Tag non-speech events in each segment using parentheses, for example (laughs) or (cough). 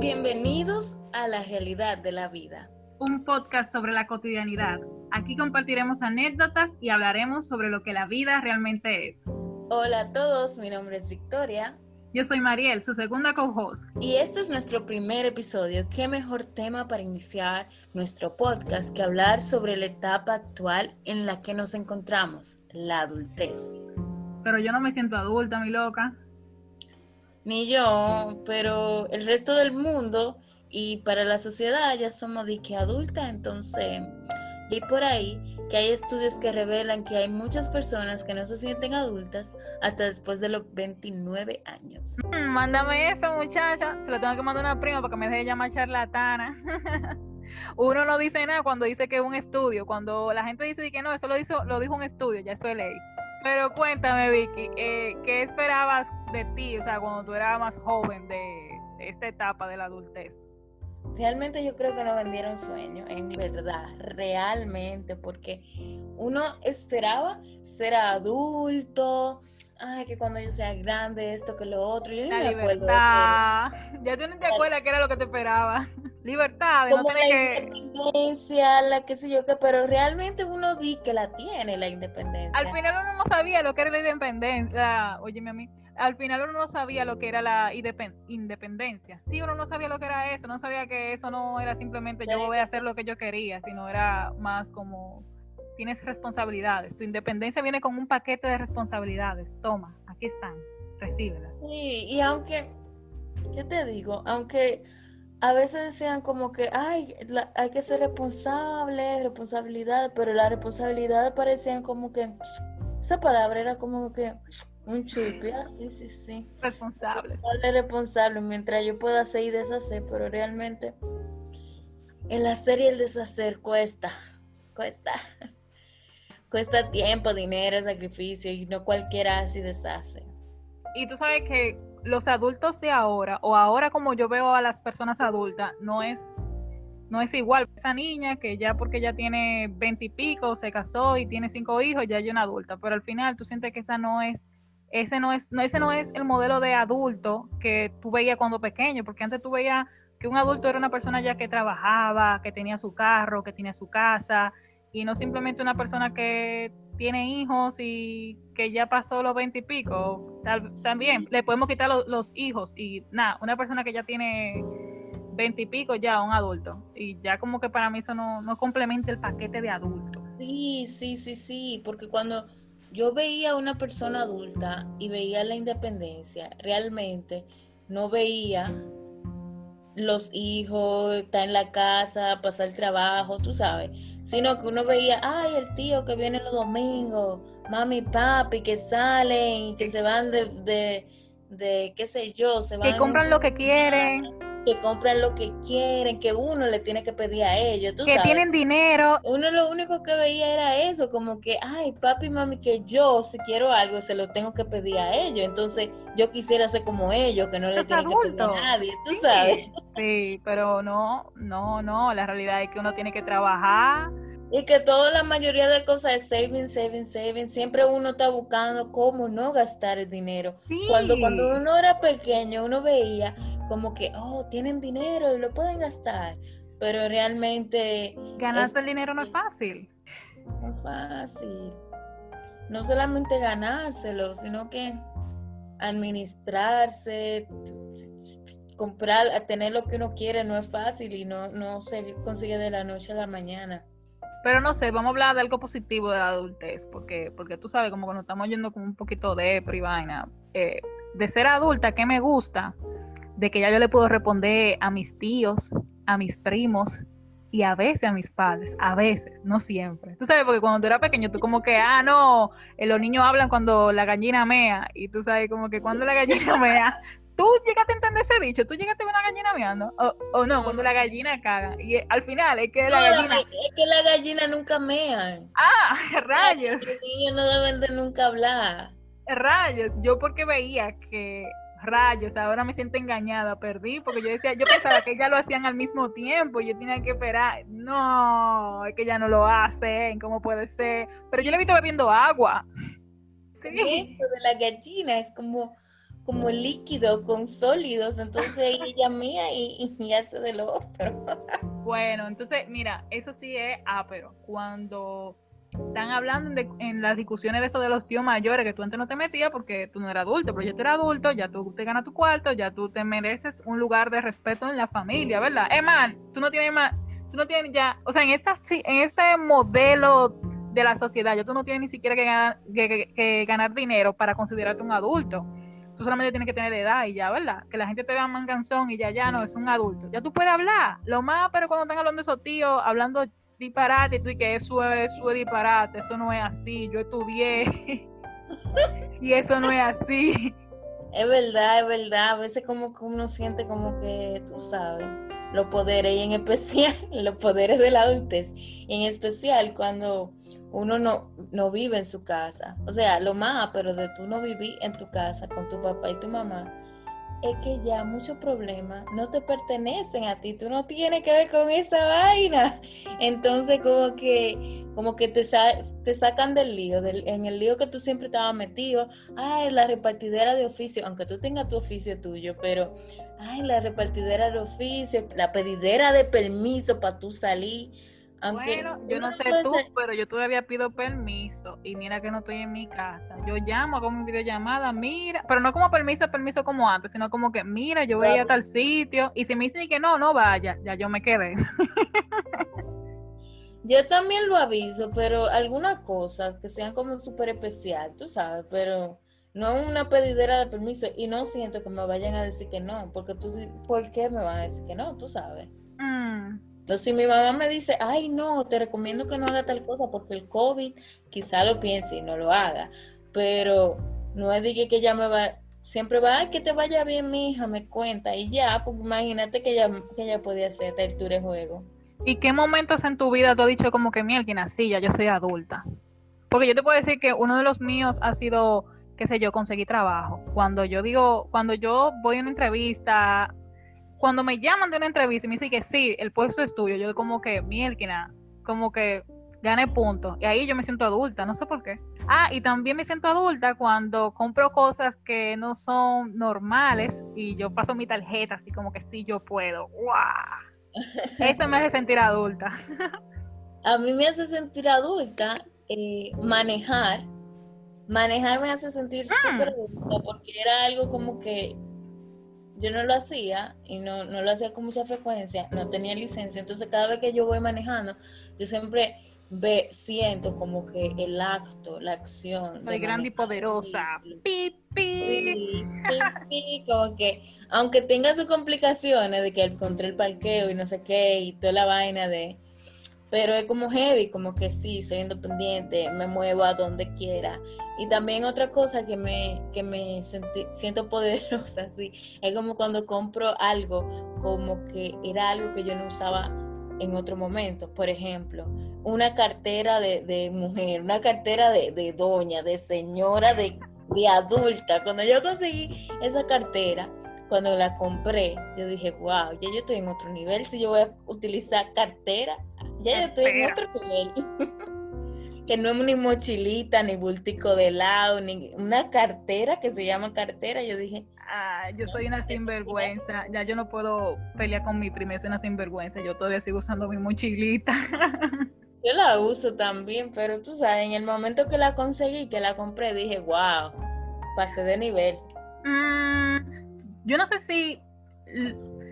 Bienvenidos a la realidad de la vida. Un podcast sobre la cotidianidad. Aquí compartiremos anécdotas y hablaremos sobre lo que la vida realmente es. Hola a todos, mi nombre es Victoria. Yo soy Mariel, su segunda co-host. Y este es nuestro primer episodio. ¿Qué mejor tema para iniciar nuestro podcast que hablar sobre la etapa actual en la que nos encontramos, la adultez? Pero yo no me siento adulta, mi loca. Ni yo, pero el resto del mundo y para la sociedad ya somos de que adulta, entonces, y por ahí que hay estudios que revelan que hay muchas personas que no se sienten adultas hasta después de los 29 años. Mm, mándame eso, muchacha. Se lo tengo que mandar a una prima para que me deje llamar charlatana. (laughs) Uno no dice nada cuando dice que es un estudio. Cuando la gente dice que no, eso lo, hizo, lo dijo un estudio, ya eso es ley. Pero cuéntame, Vicky, eh, ¿qué esperabas de ti, o sea, cuando tú eras más joven de, esta etapa de la adultez? Realmente yo creo que no vendieron sueño, en verdad, realmente, porque uno esperaba ser adulto, ay, que cuando yo sea grande, esto, que lo otro, yo ni la me libertad. (laughs) Ya tú no te acuerdas qué era lo que te esperaba. (laughs) Libertad, de Como no la tener que... independencia, la qué sé yo qué, pero realmente uno di que la tiene la independencia. Al final uno no sabía lo que era la independencia. Óyeme a mí. Al final uno no sabía lo que era la independ- independencia. Sí, uno no sabía lo que era eso. No sabía que eso no era simplemente yo voy a hacer lo que yo quería, sino era más como tienes responsabilidades. Tu independencia viene con un paquete de responsabilidades. Toma, aquí están. Recíbelas. Sí, y aunque, ¿qué te digo? Aunque a veces decían como que, ay, la- hay que ser responsable, responsabilidad, pero las responsabilidades parecían como que, esa palabra era como que un chupi, ah, sí, sí, sí. Responsables. Responsable, responsable, mientras yo pueda hacer y deshacer, pero realmente el hacer y el deshacer cuesta, cuesta. Cuesta tiempo, dinero, sacrificio, y no cualquiera y deshace. Y tú sabes que los adultos de ahora, o ahora como yo veo a las personas adultas, no es, no es igual. Esa niña que ya porque ya tiene veinte y pico, se casó y tiene cinco hijos, ya es una adulta. Pero al final tú sientes que esa no es, ese no es, no, ese no es el modelo de adulto que tú veías cuando pequeño, porque antes tú veías que un adulto era una persona ya que trabajaba, que tenía su carro, que tenía su casa, y no simplemente una persona que tiene hijos y que ya pasó los veinte y pico. Tal- también le podemos quitar lo- los hijos y nada, una persona que ya tiene veinte y pico ya un adulto. Y ya como que para mí eso no, no complementa el paquete de adulto. Sí, sí, sí, sí, porque cuando yo veía a una persona adulta y veía la independencia, realmente no veía los hijos, estar en la casa, pasar el trabajo, tú sabes, sino que uno veía, ay, el tío que viene los domingos, mami y papi que salen que se van de, de, de qué sé yo, se van Que compran lo que quieren, que compran lo que quieren, que uno le tiene que pedir a ellos, tú que sabes tienen dinero. uno lo único que veía era eso, como que, ay, papi y mami, que yo si quiero algo se lo tengo que pedir a ellos. Entonces yo quisiera ser como ellos, que no le tienen que pedir a nadie, tú Sí, sabes. Sí, pero no, no, no. La realidad es que uno tiene que trabajar. Y que toda la mayoría de cosas es saving, saving, saving. Siempre uno está buscando cómo no gastar el dinero. Sí. Cuando, cuando uno era pequeño, uno veía como que, oh, tienen dinero y lo pueden gastar. Pero realmente Ganarse es- el dinero no es fácil. No es fácil. No solamente ganárselo, sino que administrarse, comprar, tener lo que uno quiere no es fácil y no, no se consigue de la noche a la mañana. Pero no sé, vamos a hablar de algo positivo de la adultez, porque, porque tú sabes, como que nos estamos yendo con un poquito de y vaina. Eh, de ser adulta, ¿qué me gusta? De que ya yo le puedo responder a mis tíos, a mis primos y a veces a mis padres, a veces, no siempre. Tú sabes, porque cuando tú eras pequeño, tú como que, ah, no, eh, los niños hablan cuando la gallina mea, y tú sabes como que cuando la gallina (laughs) mea, tú llegaste a entender ese dicho, tú llegaste a ver una gallina meando, o, o no, cuando la gallina caga, y eh, al final es que la No, la- gallina, es que la gallina nunca mea. ah, (laughs) rayos. Los niños no deben de nunca hablar. Rayos, yo porque veía que rayos, ahora me siento engañada, perdí, porque yo decía, yo pensaba que ya lo hacían al mismo tiempo, y yo tenía que esperar, no, es que ya no lo hacen, ¿cómo puede ser? Pero yo le he visto bebiendo agua. Sí, de la gallina es como, como líquido con sólidos, entonces ella (laughs) mía y, y hace de lo otro. Bueno, entonces, mira, eso sí es pero Cuando están hablando en las discusiones de eso de los tíos mayores, que tú antes no te metías porque tú no eras adulto, pero ya tú eres adulto, ya tú te ganas tu cuarto, ya tú te mereces un lugar de respeto en la familia, ¿verdad? Eh, man, tú no tienes más, tú no tienes ya, o sea, en, esta, en este modelo de la sociedad, ya tú no tienes ni siquiera que ganar, que, ganar dinero para considerarte un adulto. Tú solamente tienes que tener edad y ya, ¿verdad? Que la gente te vea manganzón y ya, ya no, es un adulto. Ya tú puedes hablar. Lo más, pero cuando están hablando de esos tíos, hablando disparate, tú y que eso es, eso es disparate, eso no es así, yo estudié (laughs) y eso no es así. Es verdad, es verdad, a veces como que uno siente como que, tú sabes, los poderes y en especial (laughs) los poderes de la adultez, y en especial cuando uno no, no vive en su casa, o sea, lo más, pero de tú no vivir en tu casa con tu papá y tu mamá, es que ya muchos problemas no te pertenecen a ti, tú no tienes que ver con esa vaina. Entonces como que como que te, te sacan del lío, del, en el lío que tú siempre estabas metido, ay, la repartidera de oficio, aunque tú tengas tu oficio tuyo, pero ay, la repartidera de oficio, la pedidera de permiso para tú salir bueno, yo no sé tú, pero yo todavía pido permiso y mira que no estoy en mi casa. Yo llamo, hago mi videollamada, mira, pero no como permiso, permiso como antes, sino como que, mira, yo voy a tal sitio y si me dicen que no, no vaya, ya yo me quedé. yo también lo aviso, pero algunas cosas que sean como súper especial, tú sabes, pero no una pedidera de permiso y no siento que me vayan a decir que no, porque tú, ¿por qué me van a decir que no? Tú sabes. Mm. Entonces, si mi mamá me dice, ay, no, te recomiendo que no haga tal cosa porque el COVID quizá lo piense y no lo haga, pero no es de que ella me va, siempre va, ay, que te vaya bien, mi hija, me cuenta, y ya, pues imagínate que ella, que ella podía hacer de juego. ¿Y qué momentos en tu vida tú has dicho como que, mierda, así ya yo soy adulta? Porque yo te puedo decir que uno de los míos ha sido, qué sé yo, conseguir trabajo. Cuando yo digo, cuando yo voy a una entrevista cuando me llaman de una entrevista y me dicen que sí, el puesto es tuyo, yo como que, mielquina, como que gané puntos. Y ahí yo me siento adulta, no sé por qué. Ah, y también me siento adulta cuando compro cosas que no son normales y yo paso mi tarjeta así como que sí, yo puedo. ¡Wow! Eso me hace (laughs) sentir adulta. A mí me hace sentir adulta eh, manejar. Manejar me hace sentir mm. súper adulta porque era algo como que yo no lo hacía y no, no lo hacía con mucha frecuencia, no tenía licencia, entonces cada vez que yo voy manejando, yo siempre ve, siento como que el acto, la acción. Soy grande y poderosa. Pi, pi. (laughs) como que, aunque tenga sus complicaciones de que encontré el parqueo y no sé qué, y toda la vaina de pero es como heavy, como que sí, soy independiente, me muevo a donde quiera. Y también otra cosa que me, que me siento poderosa, (laughs) sí, es como cuando compro algo, como que era algo que yo no usaba en otro momento. Por ejemplo, una cartera de, mujer, una cartera de, doña, de señora, de, de adulta. Cuando yo conseguí esa cartera, cuando la compré, yo dije, wow, ya yo estoy en otro nivel. Si yo voy a utilizar cartera, ya yo estoy en otro nivel. (laughs) que no es ni mochilita, ni bultico de lado, ni una cartera que se llama cartera. Yo dije, ah, yo soy una sinvergüenza. Ya yo no puedo pelear con mi prima, soy una sinvergüenza. Yo todavía sigo usando mi mochilita. (laughs) yo la uso también, pero tú sabes, en el momento que la conseguí, que la compré, dije, wow, pasé de nivel. Mm, yo no sé si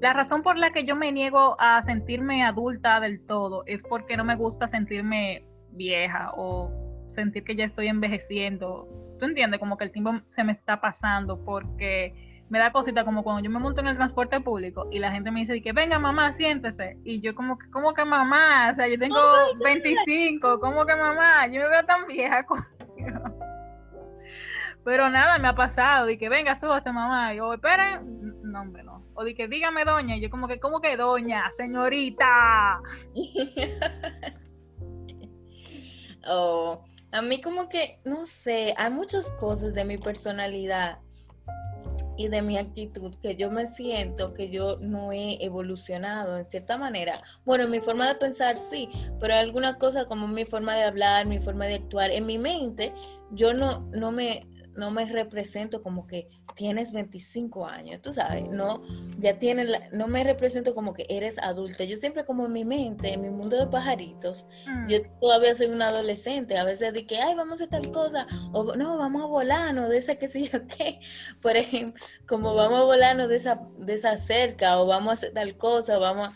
la razón por la que yo me niego a sentirme adulta del todo es porque no me gusta sentirme vieja o sentir que ya estoy envejeciendo. ¿Tú entiendes? Como que el tiempo se me está pasando porque me da cosita como cuando yo me monto en el transporte público y la gente me dice que venga mamá, siéntese. Y yo como que, ¿cómo que mamá? O sea, yo tengo 25, ¿cómo que mamá? Yo me veo tan vieja. (laughs) Pero nada, me ha pasado. Y que venga, súbase, mamá. Y yo, esperen. No, hombre, no. O di que dígame, doña. Y yo, como que, ¿cómo que doña? Señorita. (laughs) oh, a mí, como que, no sé, hay muchas cosas de mi personalidad y de mi actitud que yo me siento que yo no he evolucionado en cierta manera. Bueno, mi forma de pensar sí, pero hay algunas cosas como mi forma de hablar, mi forma de actuar. En mi mente, yo no, no me no me represento como que tienes 25 años, tú sabes, no, ya tienes, no me represento como que eres adulta. Yo siempre como en mi mente, en mi mundo de pajaritos, yo mm. todavía soy una adolescente. A veces de que, ay, vamos a hacer tal cosa, o no, vamos a volarnos de esa que sé yo qué. (laughs) Por ejemplo, como vamos a volarnos de esa, de esa cerca, o vamos a hacer tal cosa, vamos a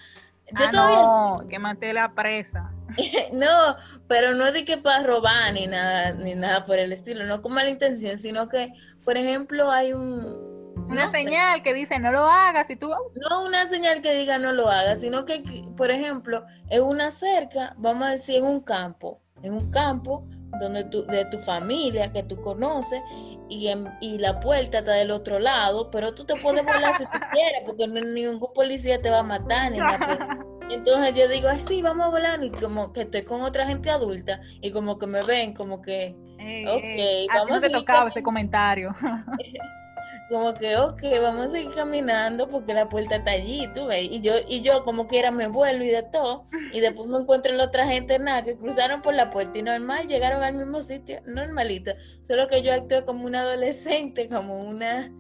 yo ah, no, que maté la presa. (laughs) no, pero no es de que para robar ni nada, ni nada por el estilo, no con mala intención, sino que, por ejemplo, hay un... Una señal que dice no lo hagas y tú... No una señal que diga no lo hagas, sino que, por ejemplo, en una cerca, vamos a decir en un campo, en un campo donde tu, de tu familia que tú conoces y, y la puerta está del otro lado, pero tú te puedes volar si tú quieres, porque ningún policía te va a matar. Ni nada. (laughs) Entonces yo digo, así vamos a volar y como que estoy con otra gente adulta y como que me ven, como que, ok, vamos a... tocaba ese comentario. (laughs) como que, ok, vamos a seguir caminando porque la puerta está allí, tú ves. Y yo, y yo como quiera me vuelvo y de todo. Y después me encuentro la otra gente, nada, que cruzaron por la puerta y normal, llegaron al mismo sitio, normalito. Solo que yo actué como una adolescente, como una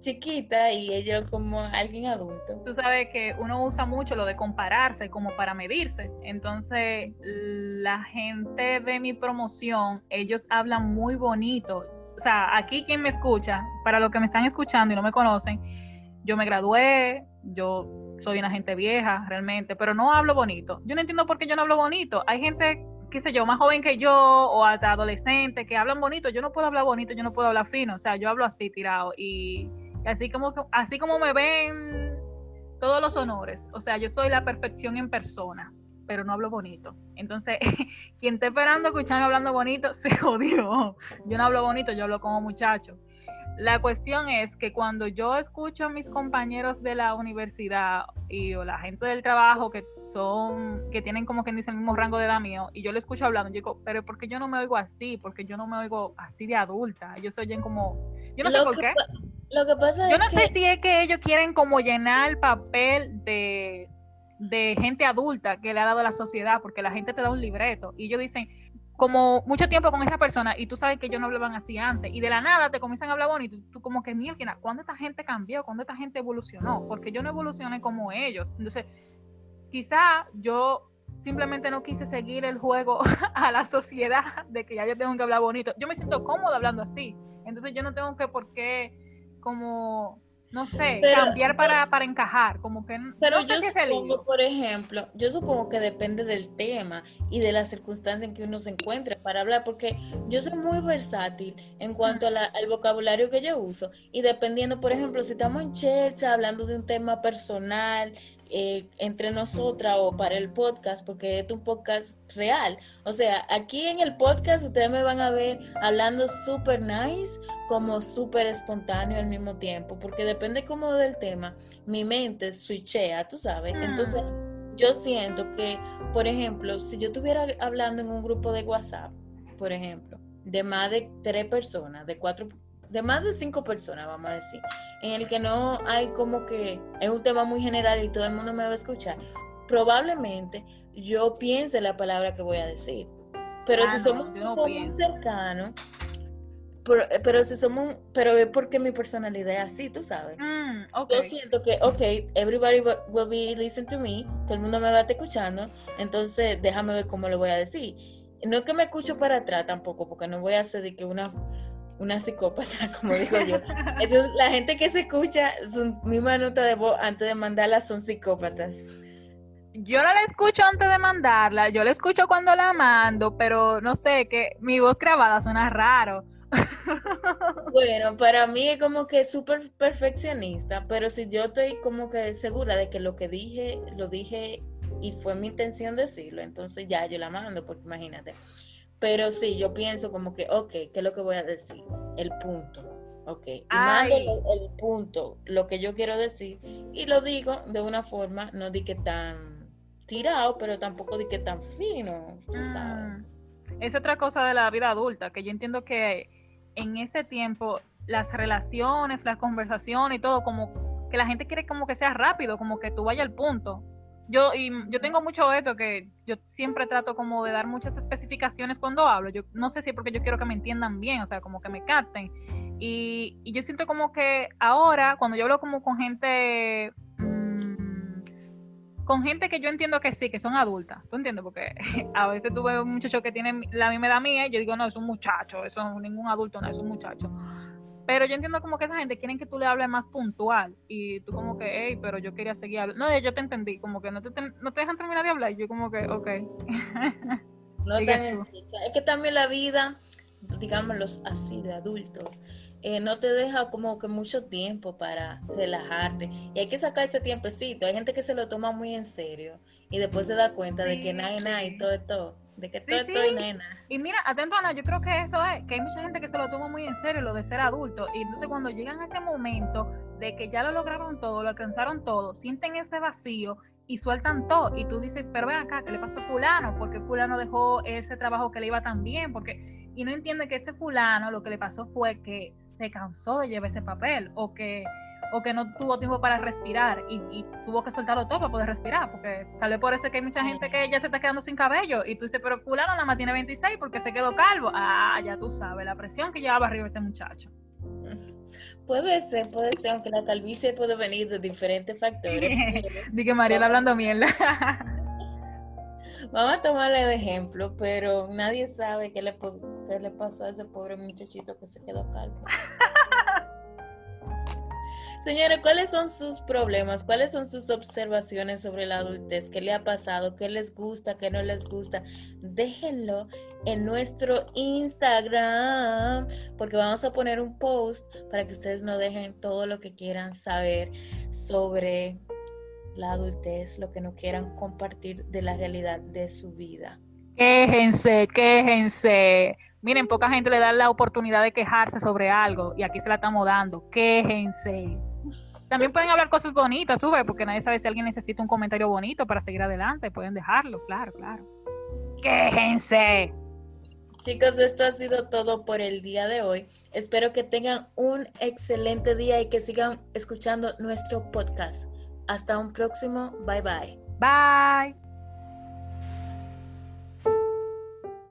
chiquita y ellos como alguien adulto. Tú sabes que uno usa mucho lo de compararse como para medirse. Entonces, la gente de mi promoción, ellos hablan muy bonito o sea, aquí quien me escucha, para los que me están escuchando y no me conocen, yo me gradué, yo soy una gente vieja realmente, pero no hablo bonito. Yo no entiendo por qué yo no hablo bonito. Hay gente, qué sé yo, más joven que yo o hasta adolescente que hablan bonito. Yo no puedo hablar bonito, yo no puedo hablar fino. O sea, yo hablo así tirado y, así como así como me ven todos los honores. O sea, yo soy la perfección en persona pero no hablo bonito. Entonces, (laughs) quien esté esperando escucharme hablando bonito, (laughs) se jodió. Yo no hablo bonito, yo hablo como muchacho. La cuestión es que cuando yo escucho a mis compañeros de la universidad y o la gente del trabajo que son, que tienen como quien dice el mismo rango de edad mío, y yo lo escucho hablando, yo digo, pero ¿por qué yo no me oigo así? Porque yo no me oigo así de adulta. Ellos se oyen como, yo no sé por qué. Lo que pasa yo no sé si es que ellos quieren como llenar el papel de de gente adulta que le ha dado a la sociedad, porque la gente te da un libreto y ellos dicen, como mucho tiempo con esa persona y tú sabes que ellos no hablaban así antes y de la nada te comienzan a hablar bonito, tú, tú como que, mira, ¿cuándo esta gente cambió? ¿Cuándo esta gente evolucionó? Porque yo no evolucioné como ellos. Entonces, quizá yo simplemente no quise seguir el juego (laughs) a la sociedad de que ya yo tengo que hablar bonito. Yo me siento cómodo hablando así. Entonces yo no tengo que por qué como no sé, cambiar para, para, encajar, como que pero yo supongo, por ejemplo, yo supongo que depende del tema y de la circunstancia en que uno se encuentre para hablar, porque yo soy muy versátil en cuanto al vocabulario que yo uso y dependiendo, por ejemplo, si estamos en chercha hablando de un tema personal eh, entre nosotras o para el podcast, porque es un podcast real. O sea, aquí en el podcast ustedes me van a ver hablando súper nice, como súper espontáneo al mismo tiempo, porque depende como del tema, mi mente switchea, tú sabes. Mm. Entonces, yo siento que, por ejemplo, si yo estuviera hablando en un grupo de WhatsApp, por ejemplo, de más de tres personas, de cuatro de más de cinco personas, vamos a decir, en el que no hay como que es un tema muy general y todo el mundo me va a escuchar, probablemente yo piense la palabra que voy a decir. Pero si ah, somos un grupo muy cercano, pero, si somos, pero es porque mi personalidad es así, tú sabes. Mm, yo siento que, ok, everybody will be listening to me, todo el mundo me va a estar escuchando, entonces déjame ver cómo lo voy a decir. No es que me escucho para atrás tampoco, porque no voy a hacer de que una una psicópata, (laughs) como digo yo. (laughs) Eso es, la gente que se escucha su misma nota de voz antes de mandarla son psicópatas. Yo no la escucho antes de mandarla, yo la escucho cuando la mando, pero no sé, que mi voz grabada suena raro. (laughs) Bueno, para mí es como que súper perfeccionista, pero si yo estoy como que segura de que lo que dije, lo dije y fue mi intención decirlo, entonces ya yo la mando, porque imagínate. Pero sí, yo pienso como que, ok, ¿qué es lo que voy a decir? El punto. Ok. Y mando el, punto, lo que yo quiero decir, y lo digo de una forma, no di que tan tirado, pero tampoco di que tan fino, mm. Es otra cosa de la vida adulta, que yo entiendo que en ese tiempo las relaciones, las conversaciones y todo, como que la gente quiere como que sea rápido, como que tú vayas al punto yo, y yo tengo mucho esto que yo siempre trato como de dar muchas especificaciones cuando hablo. Yo no sé si es porque yo quiero que me entiendan bien, o sea, como que me capten. Y, y yo siento como que ahora, cuando yo hablo como con gente mm, con gente que yo entiendo que sí, que son adultas, ¿tú entiendes? Porque (laughs) a veces tú ves un muchacho que tiene la misma edad mía y yo digo, no, es un muchacho, eso ningún adulto, no, es un muchacho. Pero yo entiendo como que esa gente quieren que tú le hables más puntual y tú como que, hey, pero yo quería seguir hablando. No, yo te entendí, como que no te, no te dejan terminar de hablar y yo como que, ok. (laughs) no te es que también la vida, digámoslo así, de adultos, eh, no te deja como que mucho tiempo para relajarte. Y hay que sacar ese tiempecito. Hay gente que se lo toma muy en serio y después se da cuenta de que nada, nada y todo, todo de que todo estoy nena. Y mira, atento Ana, yo creo que eso es, que hay mucha gente que se lo toma muy en serio, lo de ser adulto, y entonces cuando llegan a ese momento de que ya lo lograron todo, lo alcanzaron todo, sienten ese vacío y sueltan todo, y tú dices, pero ven acá, ¿qué le pasó a fulano? Porque fulano dejó ese trabajo que le iba tan bien, porque, y no entiende que ese fulano lo que le pasó fue que se cansó de llevar ese papel, o que o que no tuvo tiempo para respirar y, tuvo que soltarlo todo para poder respirar, porque tal vez por eso es que hay mucha gente que ya se está quedando sin cabello y tú dices, pero fulano nada más tiene 26 porque se quedó calvo. Ah, ya tú sabes, la presión que llevaba arriba ese muchacho. (laughs) Puede ser, puede ser, aunque la calvicie puede venir de diferentes factores. (laughs) Dije Mariela hablando mierda. (laughs) Vamos a tomarle de ejemplo, pero nadie sabe qué le, qué le pasó a ese pobre muchachito que se quedó calvo. Señora, ¿cuáles son sus problemas? ¿Cuáles son sus observaciones sobre la adultez? ¿Qué le ha pasado? ¿Qué les gusta? ¿Qué no les gusta? Déjenlo en nuestro Instagram porque vamos a poner un post para que ustedes nos dejen todo lo que quieran saber sobre la adultez, lo que no quieran compartir de la realidad de su vida. Quéjense, quéjense. Miren, poca gente le da la oportunidad de quejarse sobre algo y aquí se la estamos dando. Quéjense. También pueden hablar cosas bonitas, sube, porque nadie sabe si alguien necesita un comentario bonito para seguir adelante. Pueden dejarlo, claro, claro. ¡Quéjense! Chicos, esto ha sido todo por el día de hoy. Espero que tengan un excelente día y que sigan escuchando nuestro podcast. Hasta un próximo. Bye bye. Bye.